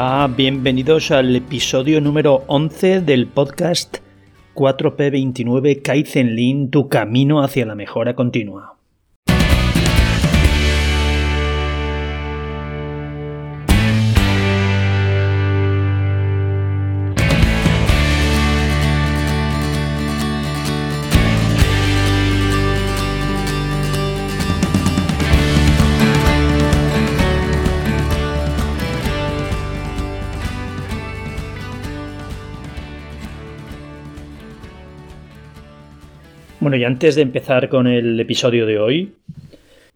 Hola, bienvenidos al episodio número 11 del podcast 4P29 Kaizen Lean, tu camino hacia la mejora continua. Bueno, y antes de empezar con el episodio de hoy,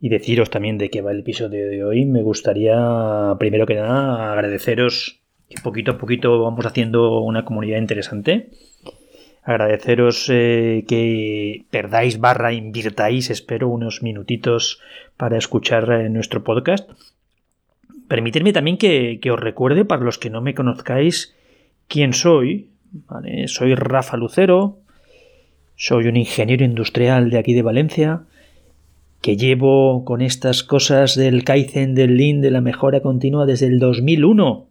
y deciros también de qué va el episodio de hoy, me gustaría, primero que nada, agradeceros que poquito a poquito vamos haciendo una comunidad interesante. Agradeceros eh, que perdáis barra invirtáis, espero, unos minutitos para escuchar eh, nuestro podcast. Permitidme también que, os recuerde, para los que no me conozcáis, quién soy. Soy Rafa Lucero, soy un ingeniero industrial de aquí de Valencia que llevo con estas cosas del Kaizen, del Lean, de la mejora continua desde el 2001.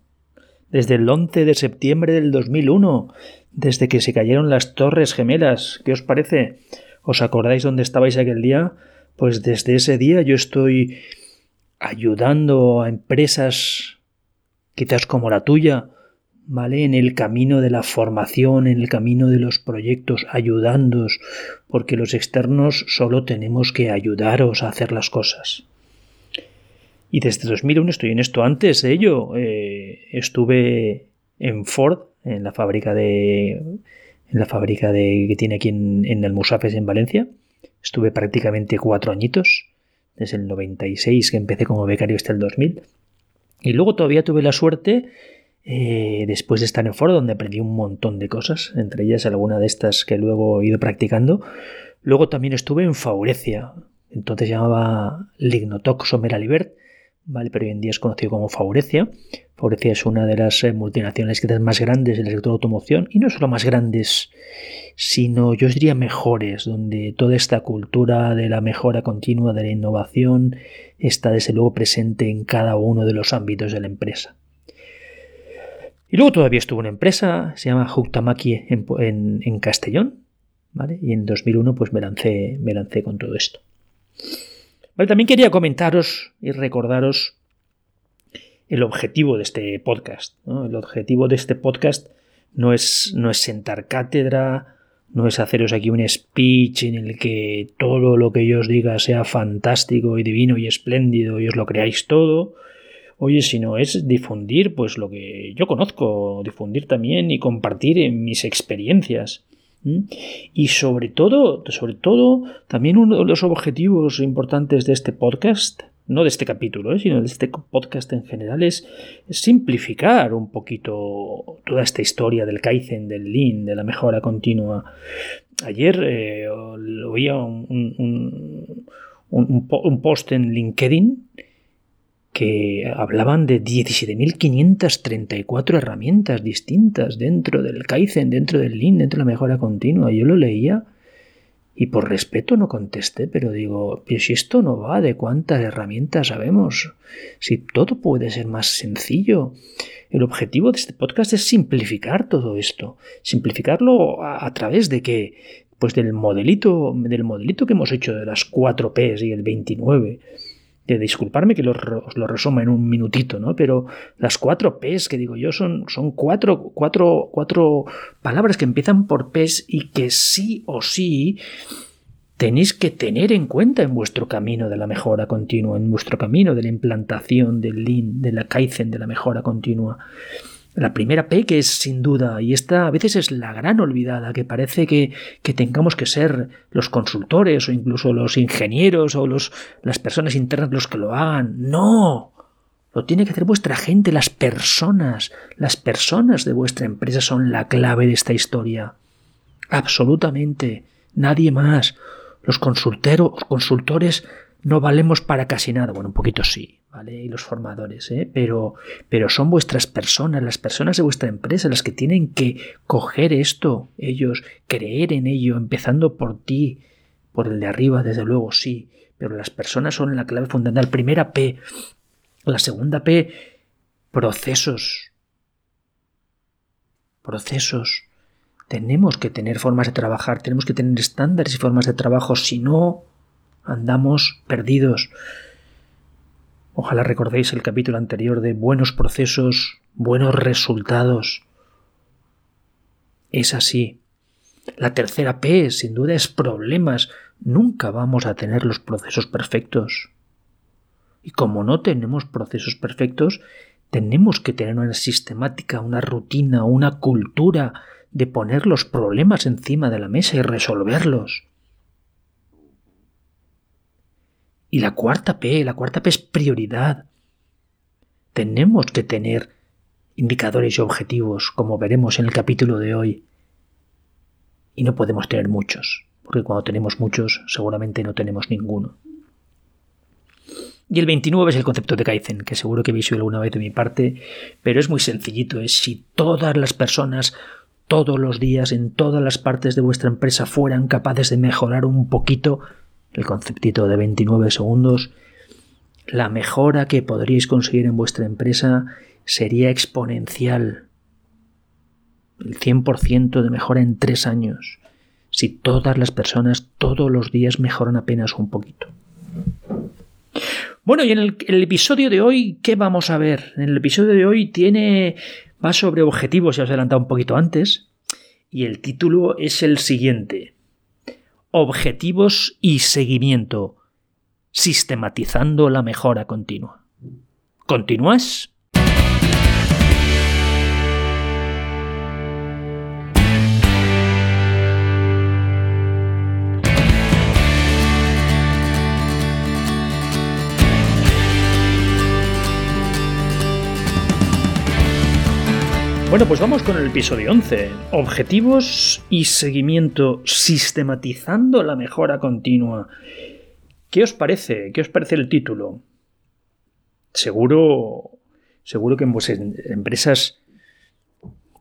Desde el 11 de septiembre del 2001. Desde que se cayeron las torres gemelas. ¿Qué os parece? ¿Os acordáis dónde estabais aquel día? Pues desde ese día yo estoy ayudando a empresas quizás como la tuya ¿vale? En el camino de la formación, en el camino de los proyectos, ayudándoos, porque los externos solo tenemos que ayudaros a hacer las cosas. Y desde 2001 estoy en esto. Antes de ello, eh, estuve en Ford, en la fábrica de, en la fábrica de, que tiene aquí en, en Almusafes, en Valencia. Estuve prácticamente cuatro añitos, desde el 96 que empecé como becario hasta el 2000. Y luego todavía tuve la suerte eh, después de estar en Ford, donde aprendí un montón de cosas, entre ellas alguna de estas que luego he ido practicando. Luego también estuve en Faurecia, entonces llamaba Lignotoc Someralibert, ¿vale? pero hoy en día es conocido como Faurecia. Faurecia es una de las eh, multinacionales más grandes del sector de automoción, y no solo más grandes, sino yo diría mejores, donde toda esta cultura de la mejora continua, de la innovación, está desde luego presente en cada uno de los ámbitos de la empresa. Y luego todavía estuvo una empresa, se llama Huktamaki en, en, Castellón, ¿vale? Y en 2001 pues me lancé, me lancé con todo esto. también quería comentaros y recordaros el objetivo de este podcast. El objetivo de este podcast no es, no es sentar cátedra, no es haceros aquí un speech en el que todo lo que yo os diga sea fantástico y divino y espléndido y os lo creáis todo, Oye, si no es difundir pues lo que yo conozco, difundir también y compartir en mis experiencias. Y sobre todo, sobre todo, también uno de los objetivos importantes de este podcast, no de este capítulo, ¿eh? sino de este podcast en general, es, simplificar un poquito toda esta historia del Kaizen, del Lean, de la mejora continua. Ayer eh, oía un, un post en LinkedIn que hablaban de 17.534 herramientas distintas dentro del Kaizen, dentro del Lean, dentro de la mejora continua. Yo lo leía y por respeto no contesté, pero digo, pero si esto no va de cuántas herramientas sabemos, si todo puede ser más sencillo. El objetivo de este podcast es simplificar todo esto, simplificarlo a, través de que, pues del modelito, del modelito que hemos hecho de las 4 Ps y el 29 de disculparme que os lo resuma en un minutito, ¿no? Pero las cuatro P's que digo yo son, son cuatro, cuatro, cuatro palabras que empiezan por P's y que sí o sí tenéis que tener en cuenta en vuestro camino de la mejora continua, en vuestro camino de la implantación del Lean, de la Kaizen, de la mejora continua. La primera P que es sin duda, y esta a veces es la gran olvidada, que parece que, que tengamos que ser los consultores o incluso los ingenieros o los, las personas internas los que lo hagan. No, lo tiene que hacer vuestra gente, las personas. Las personas de vuestra empresa son la clave de esta historia. Absolutamente. Nadie más. Los consulteros, consultores no valemos para casi nada. Bueno, un poquito sí, ¿vale? Y los formadores, ¿eh? Pero, pero son vuestras personas, las personas de vuestra empresa, las que tienen que coger esto, ellos, creer en ello, empezando por ti, por el de arriba, desde luego sí. Pero las personas son la clave fundamental. Primera P. La segunda P, procesos. procesos. Tenemos que tener formas de trabajar, tenemos que tener estándares y formas de trabajo, si no, andamos perdidos. Ojalá recordéis el capítulo anterior de buenos procesos, buenos resultados. Es así. La tercera P, sin duda, es problemas. Nunca vamos a tener los procesos perfectos. Y como no tenemos procesos perfectos, tenemos que tener una sistemática, una rutina, una cultura de poner los problemas encima de la mesa y resolverlos. Y la cuarta P, la cuarta P es prioridad. Tenemos que tener indicadores y objetivos, como veremos en el capítulo de hoy. Y no podemos tener muchos, porque cuando tenemos muchos seguramente no tenemos ninguno. Y el 29 es el concepto de Kaizen, que seguro que habéis oído alguna vez de mi parte, pero es muy sencillito, es si todas las personas todos los días en todas las partes de vuestra empresa fueran capaces de mejorar un poquito el conceptito de 29 segundos, la mejora que podríais conseguir en vuestra empresa sería exponencial. El 100% de mejora en tres años, si todas las personas todos los días mejoran apenas un poquito. Bueno, y en el, episodio de hoy, ¿qué vamos a ver? En el episodio de hoy tiene. va sobre objetivos, ya os he adelantado un poquito antes. Y el título es el siguiente: Objetivos y seguimiento. Sistematizando la mejora continua. ¿Continúas? Bueno, pues vamos con el episodio 11. Objetivos y seguimiento sistematizando la mejora continua. ¿Qué os parece? ¿Qué os parece el título? Seguro, seguro que en vuestras empresas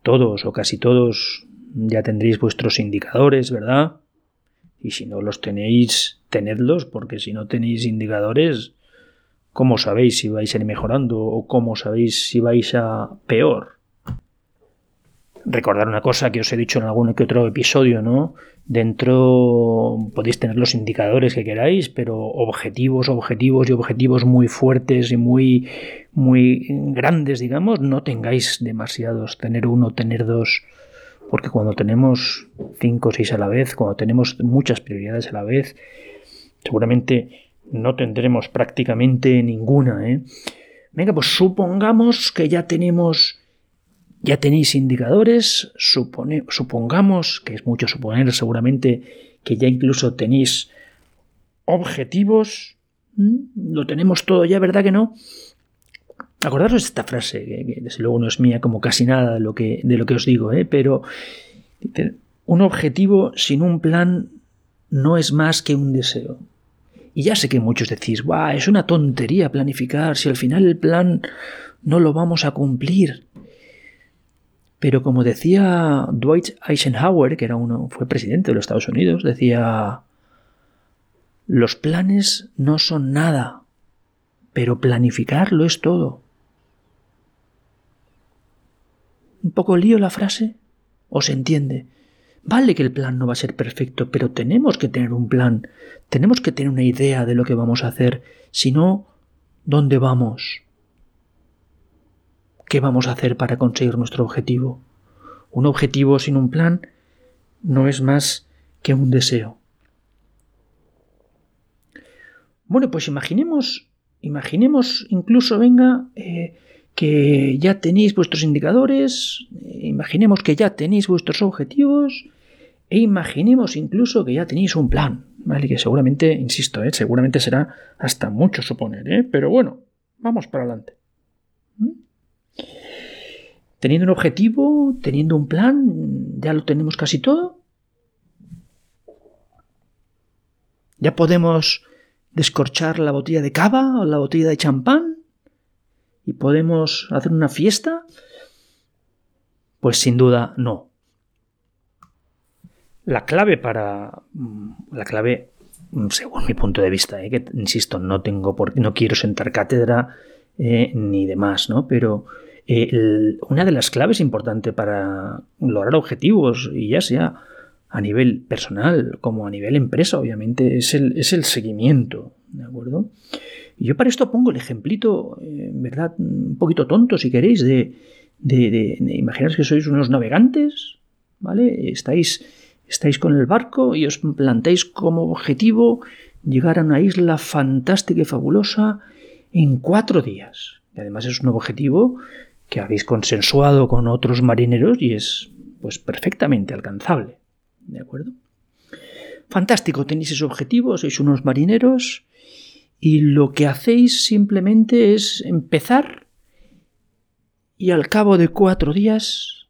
todos o casi todos ya tendréis vuestros indicadores, ¿verdad? Y si no los tenéis, tenedlos, porque si no tenéis indicadores, ¿cómo sabéis si vais a ir mejorando o cómo sabéis si vais a peor? Recordar una cosa que os he dicho en algún que otro episodio, ¿no? Dentro podéis tener los indicadores que queráis, pero objetivos, objetivos y objetivos muy fuertes y muy, muy grandes, digamos, no tengáis demasiados. Tener uno, tener dos, porque cuando tenemos cinco o seis a la vez, cuando tenemos muchas prioridades a la vez, seguramente no tendremos prácticamente ninguna, ¿eh? Venga, pues supongamos que ya tenemos ya tenéis indicadores, supongamos, que es mucho suponer seguramente, que ya incluso tenéis objetivos, lo tenemos todo ya, ¿verdad que no? Acordaros de esta frase, que, desde luego no es mía como casi nada de lo que, de lo que os digo, ¿eh? pero un objetivo sin un plan no es más que un deseo. Y ya sé que muchos decís, ¡guau! Es una tontería planificar si al final el plan no lo vamos a cumplir. Pero como decía Dwight Eisenhower, que era uno, fue presidente de los Estados Unidos, decía, los planes no son nada, pero planificarlo es todo. ¿Un poco lío la frase? ¿O se entiende? Vale que el plan no va a ser perfecto, pero tenemos que tener un plan, tenemos que tener una idea de lo que vamos a hacer, si no, ¿dónde vamos? ¿Qué vamos a hacer para conseguir nuestro objetivo? Un objetivo sin un plan no es más que un deseo. Bueno, pues imaginemos, imaginemos incluso, venga, eh, que ya tenéis vuestros indicadores, eh, imaginemos que ya tenéis vuestros objetivos e imaginemos incluso que ya tenéis un plan, ¿vale? Que seguramente, insisto, eh, seguramente será hasta mucho suponer, ¿eh? Pero bueno, vamos para adelante. ¿Mm? Teniendo un objetivo, teniendo un plan, ya lo tenemos casi todo. Ya podemos descorchar la botella de cava o la botella de champán y podemos hacer una fiesta. Pues sin duda no. La clave para. Mm, la clave, mm, según mi punto de vista, eh, que insisto, no tengo por no quiero sentar cátedra eh, ni demás, ¿no? Pero una de las claves importantes para lograr objetivos, y ya sea a nivel personal como a nivel empresa, obviamente, es el, es el seguimiento, ¿de acuerdo? Y yo para esto pongo el ejemplito, en verdad, un poquito tonto, si queréis, de, imaginaros que sois unos navegantes, ¿vale? Estáis, estáis con el barco y os plantáis como objetivo llegar a una isla fantástica y fabulosa en cuatro días. Y además es un objetivo que habéis consensuado con otros marineros y es pues perfectamente alcanzable. ¿De acuerdo? Fantástico, tenéis ese objetivo, sois unos marineros y lo que hacéis simplemente es empezar y al cabo de cuatro días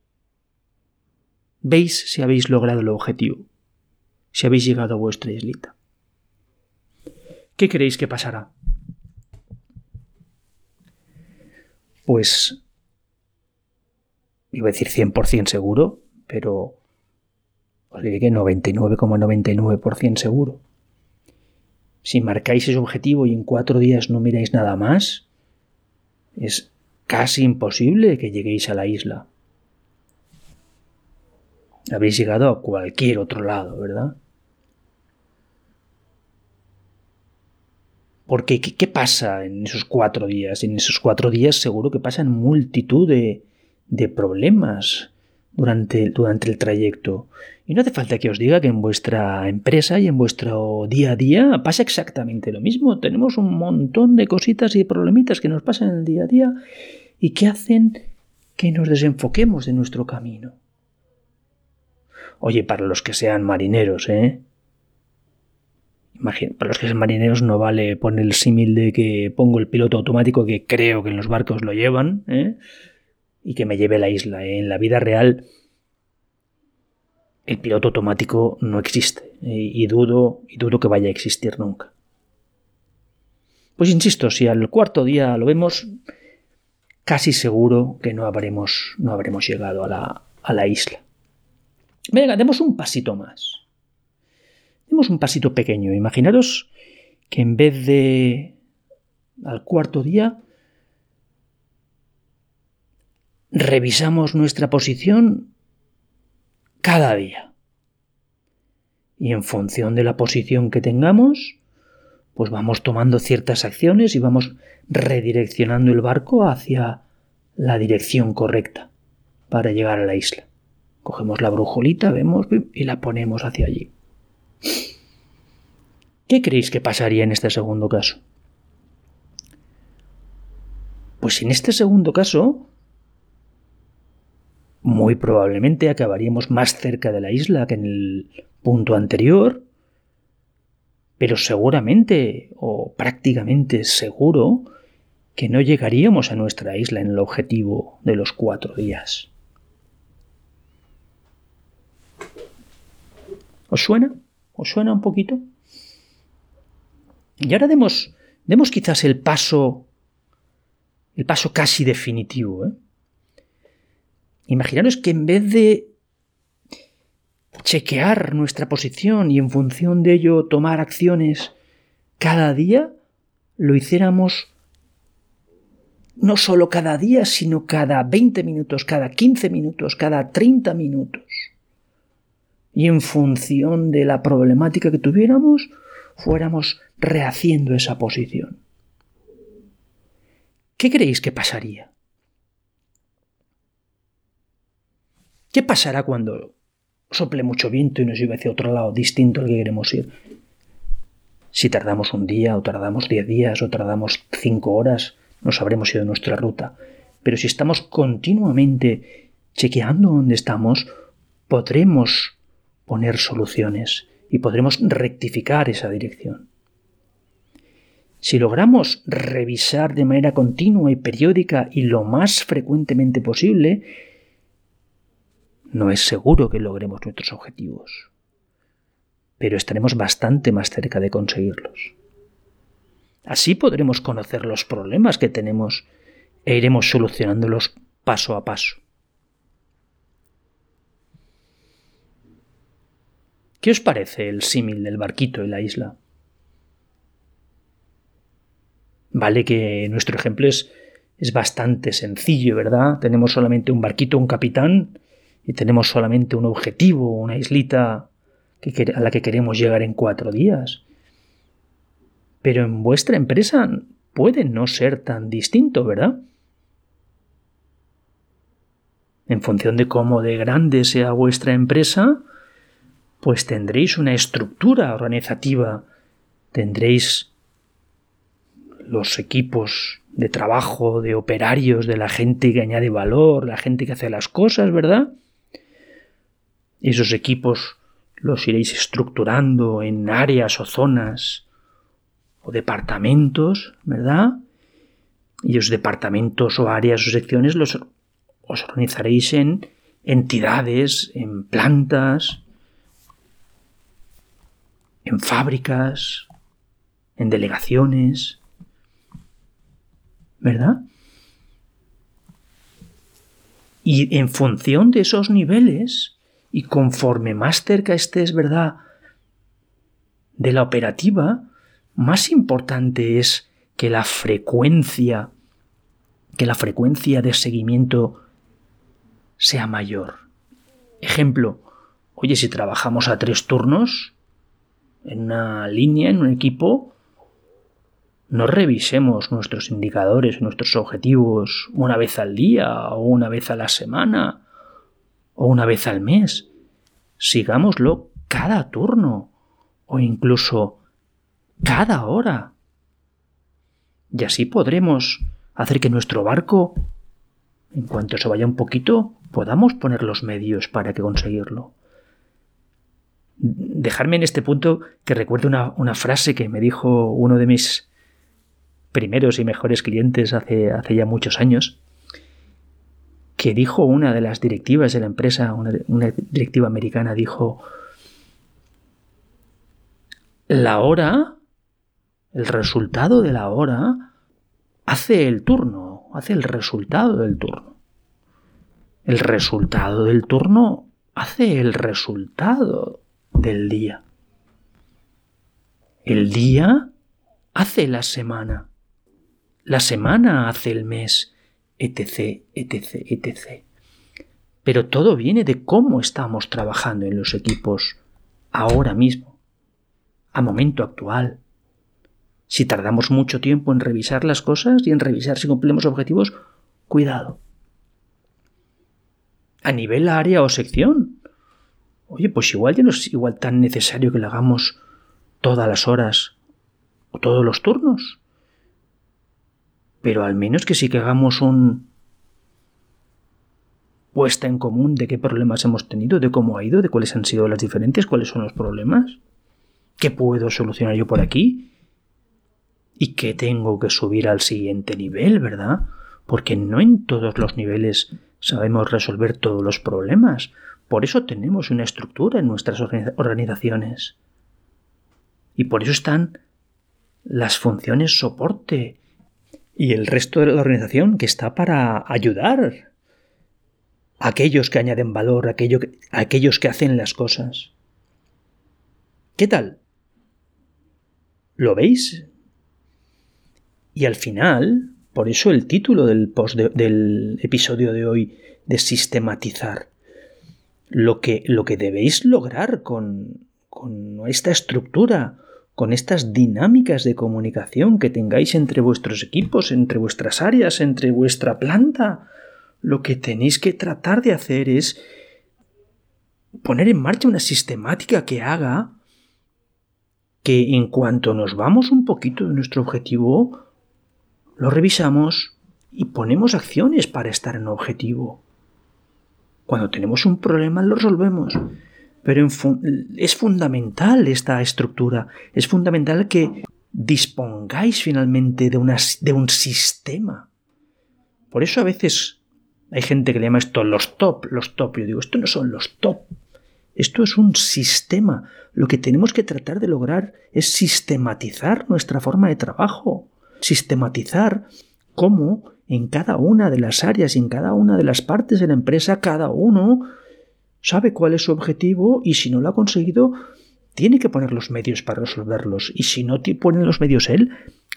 veis si habéis logrado el objetivo, si habéis llegado a vuestra islita. ¿Qué creéis que pasará? Pues iba a decir 100% seguro, pero os diré que 99,99% seguro. Si marcáis ese objetivo y en cuatro días no miráis nada más, es casi imposible que lleguéis a la isla. Habéis llegado a cualquier otro lado, ¿verdad? Porque, ¿qué, pasa en esos cuatro días? En esos cuatro días seguro que pasan multitud de, de problemas durante, durante el trayecto. Y no hace falta que os diga que en vuestra empresa y en vuestro día a día pasa exactamente lo mismo. Tenemos un montón de cositas y problemitas que nos pasan en el día a día y que hacen que nos desenfoquemos de nuestro camino. Oye, para los que sean marineros, ¿eh? para los que sean marineros no vale poner el símil de que pongo el piloto automático que creo que en los barcos lo llevan, ¿eh? Y que me lleve a la isla. ¿eh? En la vida real el piloto automático no existe y, dudo, y dudo que vaya a existir nunca. Pues insisto, si al cuarto día lo vemos, casi seguro que no habremos, no habremos llegado a la, a la isla. Venga, demos un pasito más. Demos un pasito pequeño. Imaginaros que en vez de al cuarto día revisamos nuestra posición cada día. Y en función de la posición que tengamos, pues vamos tomando ciertas acciones y vamos redireccionando el barco hacia la dirección correcta para llegar a la isla. Cogemos la brujolita, vemos y la ponemos hacia allí. ¿Qué creéis que pasaría en este segundo caso? Pues en este segundo caso, muy probablemente acabaríamos más cerca de la isla que en el punto anterior, pero seguramente o prácticamente seguro que no llegaríamos a nuestra isla en el objetivo de los cuatro días. ¿Os suena? ¿Os suena un poquito? Y ahora demos, demos quizás el paso, el paso casi definitivo, ¿eh? Imaginaros que en vez de chequear nuestra posición y en función de ello tomar acciones cada día, lo hiciéramos no solo cada día, sino cada 20 minutos, cada 15 minutos, cada 30 minutos. Y en función de la problemática que tuviéramos, fuéramos rehaciendo esa posición. ¿Qué creéis que pasaría? ¿Qué pasará cuando sople mucho viento y nos lleve hacia otro lado distinto al que queremos ir? Si tardamos un día, o tardamos diez días, o tardamos cinco horas, nos habremos ido de nuestra ruta. Pero si estamos continuamente chequeando dónde estamos, podremos poner soluciones y podremos rectificar esa dirección. Si logramos revisar de manera continua y periódica y lo más frecuentemente posible, no es seguro que logremos nuestros objetivos, pero estaremos bastante más cerca de conseguirlos. Así podremos conocer los problemas que tenemos e iremos solucionándolos paso a paso. ¿Qué os parece el símil del barquito y la isla? Vale que nuestro ejemplo es, es bastante sencillo, ¿verdad? Tenemos solamente un barquito, un capitán, y tenemos solamente un objetivo, una islita a la que queremos llegar en cuatro días. Pero en vuestra empresa puede no ser tan distinto, ¿verdad? En función de cómo de grande sea vuestra empresa, pues tendréis una estructura organizativa, tendréis los equipos de trabajo, de operarios, de la gente que añade valor, la gente que hace las cosas, ¿verdad? Esos equipos los iréis estructurando en áreas o zonas o departamentos, ¿verdad? Y los departamentos o áreas o secciones los os organizaréis en entidades, en plantas, en fábricas, en delegaciones, ¿verdad? Y en función de esos niveles, y conforme más cerca estés, ¿verdad?, de la operativa, más importante es que la frecuencia, que la frecuencia de seguimiento sea mayor. Ejemplo, oye, si trabajamos a tres turnos, en una línea, en un equipo, no revisemos nuestros indicadores, nuestros objetivos una vez al día o una vez a la semana o una vez al mes. Sigámoslo cada turno o incluso cada hora. Y así podremos hacer que nuestro barco, en cuanto se vaya un poquito, podamos poner los medios para que conseguirlo. Dejarme en este punto que recuerde una, frase que me dijo uno de mis primeros y mejores clientes hace, hace ya muchos años, que dijo una de las directivas de la empresa, una, directiva americana, dijo, la hora, el resultado de la hora, hace el turno, hace el resultado del turno. El resultado del turno hace el resultado del día. El día hace la semana la semana hace el mes, etc., etc., etc. Pero todo viene de cómo estamos trabajando en los equipos ahora mismo, a momento actual. Si tardamos mucho tiempo en revisar las cosas y en revisar si cumplimos objetivos, cuidado. A nivel área o sección. Oye, pues igual ya no es igual tan necesario que lo hagamos todas las horas o todos los turnos pero al menos que sí que hagamos un puesta en común de qué problemas hemos tenido, de cómo ha ido, de cuáles han sido las diferencias, cuáles son los problemas, qué puedo solucionar yo por aquí y qué tengo que subir al siguiente nivel, ¿verdad? Porque no en todos los niveles sabemos resolver todos los problemas. Por eso tenemos una estructura en nuestras organizaciones. Y por eso están las funciones soporte, y el resto de la organización que está para ayudar a aquellos que añaden valor, a, aquellos que hacen las cosas. ¿Qué tal? ¿Lo veis? Y al final, por eso el título del, post del episodio de hoy, de sistematizar. Lo que, lo que debéis lograr con, con esta estructura con estas dinámicas de comunicación que tengáis entre vuestros equipos, entre vuestras áreas, entre vuestra planta. Lo que tenéis que tratar de hacer es poner en marcha una sistemática que haga que en cuanto nos vamos un poquito de nuestro objetivo, lo revisamos y ponemos acciones para estar en objetivo. Cuando tenemos un problema lo resolvemos. Pero es fundamental esta estructura, es fundamental que dispongáis finalmente de, de un sistema. Por eso a veces hay gente que le llama esto los top, los top. Yo digo, esto no son los top. Esto es un sistema. Lo que tenemos que tratar de lograr es sistematizar nuestra forma de trabajo. Sistematizar cómo en cada una de las áreas y en cada una de las partes de la empresa, cada uno sabe cuál es su objetivo y si no lo ha conseguido, tiene que poner los medios para resolverlos. Y si no pone los medios él,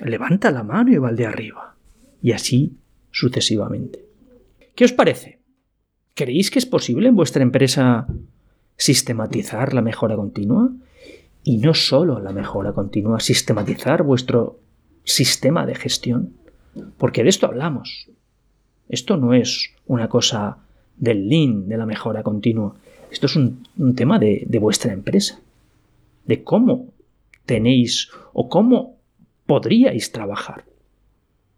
levanta la mano y va al de arriba. Y así sucesivamente. ¿Qué os parece? ¿Creéis que es posible en vuestra empresa sistematizar la mejora continua? Y no solo la mejora continua, sistematizar vuestro sistema de gestión. Porque de esto hablamos. Esto no es una cosa del lean, de la mejora continua. Esto es un, tema de, vuestra empresa. De cómo tenéis o cómo podríais trabajar.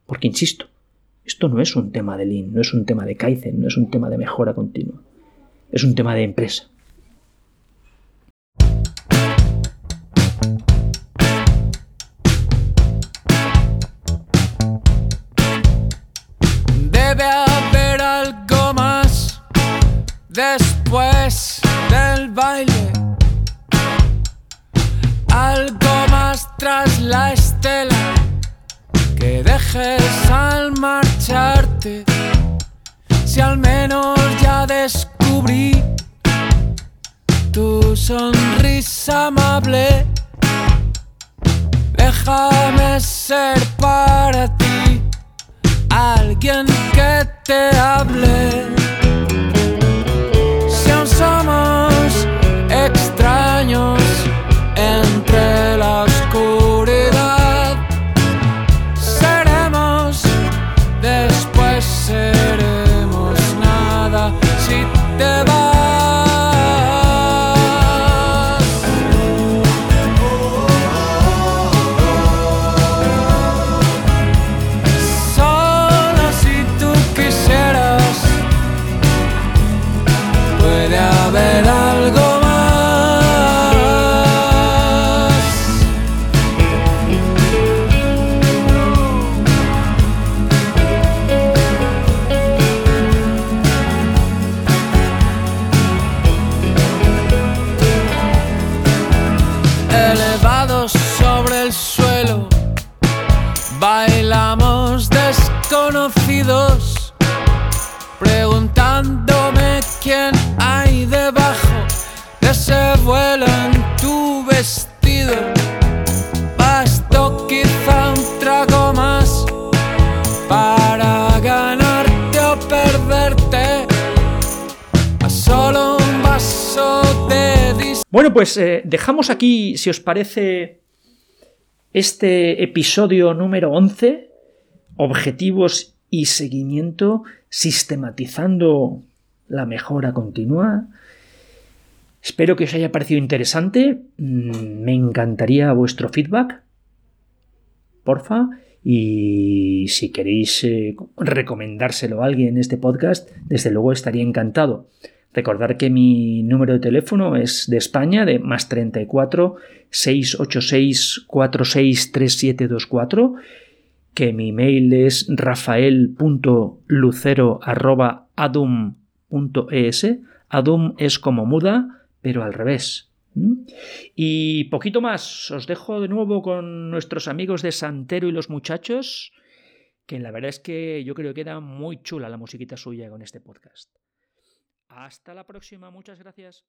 Porque, insisto, esto no es un tema de Lean, no es un tema de Kaizen, no es un tema de mejora continua. Es un tema de empresa. Después del baile. Algo más tras la estela que dejes al marcharte. Si al menos ya descubrí tu sonrisa amable, déjame ser para ti alguien que te hable. Si Bueno, pues eh, dejamos aquí, si os parece, este episodio número 11, objetivos y seguimiento, sistematizando la mejora continua. Espero que os haya parecido interesante. Mm, Me encantaría vuestro feedback. Porfa. Y si queréis eh, recomendárselo a alguien este podcast, desde luego estaría encantado. Recordar que mi número de teléfono es de España, de más 34 686 463724, que mi mail es rafael.lucero.adum.es. Adum es como muda, pero al revés. Y poquito más, os dejo de nuevo con nuestros amigos de Santero y los muchachos, que la verdad es que yo creo que queda muy chula la musiquita suya con este podcast. Hasta la próxima, muchas gracias.